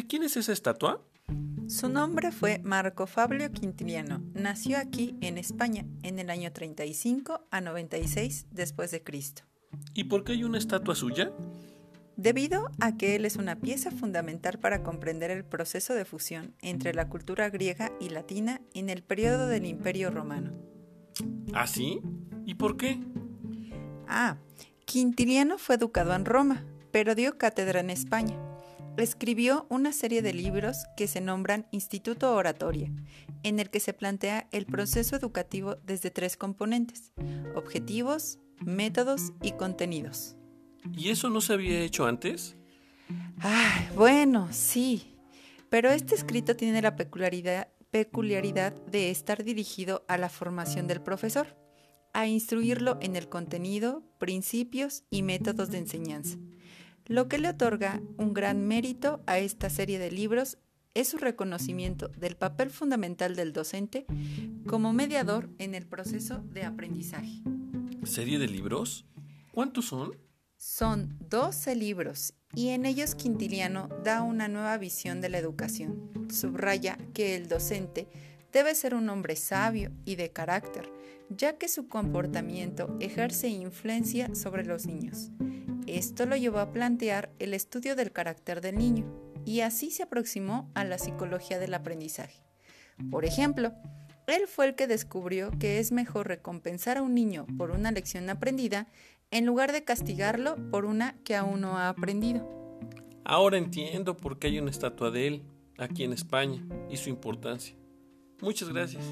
quién es esa estatua? Su nombre fue Marco Fabio Quintiliano. Nació aquí en España en el año 35 a 96 después de Cristo. ¿Y por qué hay una estatua suya? Debido a que él es una pieza fundamental para comprender el proceso de fusión entre la cultura griega y latina en el periodo del Imperio Romano. ¿Ah, sí? ¿Y por qué? Ah, Quintiliano fue educado en Roma, pero dio cátedra en España. Escribió una serie de libros que se nombran Instituto Oratoria, en el que se plantea el proceso educativo desde tres componentes, objetivos, métodos y contenidos. ¿Y eso no se había hecho antes? Ah, bueno, sí, pero este escrito tiene la peculiaridad, peculiaridad de estar dirigido a la formación del profesor, a instruirlo en el contenido, principios y métodos de enseñanza lo que le otorga un gran mérito a esta serie de libros es su reconocimiento del papel fundamental del docente como mediador en el proceso de aprendizaje. ¿Serie de libros? ¿Cuántos son? Son 12 libros y en ellos Quintiliano da una nueva visión de la educación. Subraya que el docente debe ser un hombre sabio y de carácter, ya que su comportamiento ejerce influencia sobre los niños. Esto lo llevó a plantear el estudio del carácter del niño y así se aproximó a la psicología del aprendizaje. Por ejemplo, él fue el que descubrió que es mejor recompensar a un niño por una lección aprendida en lugar de castigarlo por una que aún no ha aprendido. Ahora entiendo por qué hay una estatua de él aquí en España y su importancia. Muchas gracias.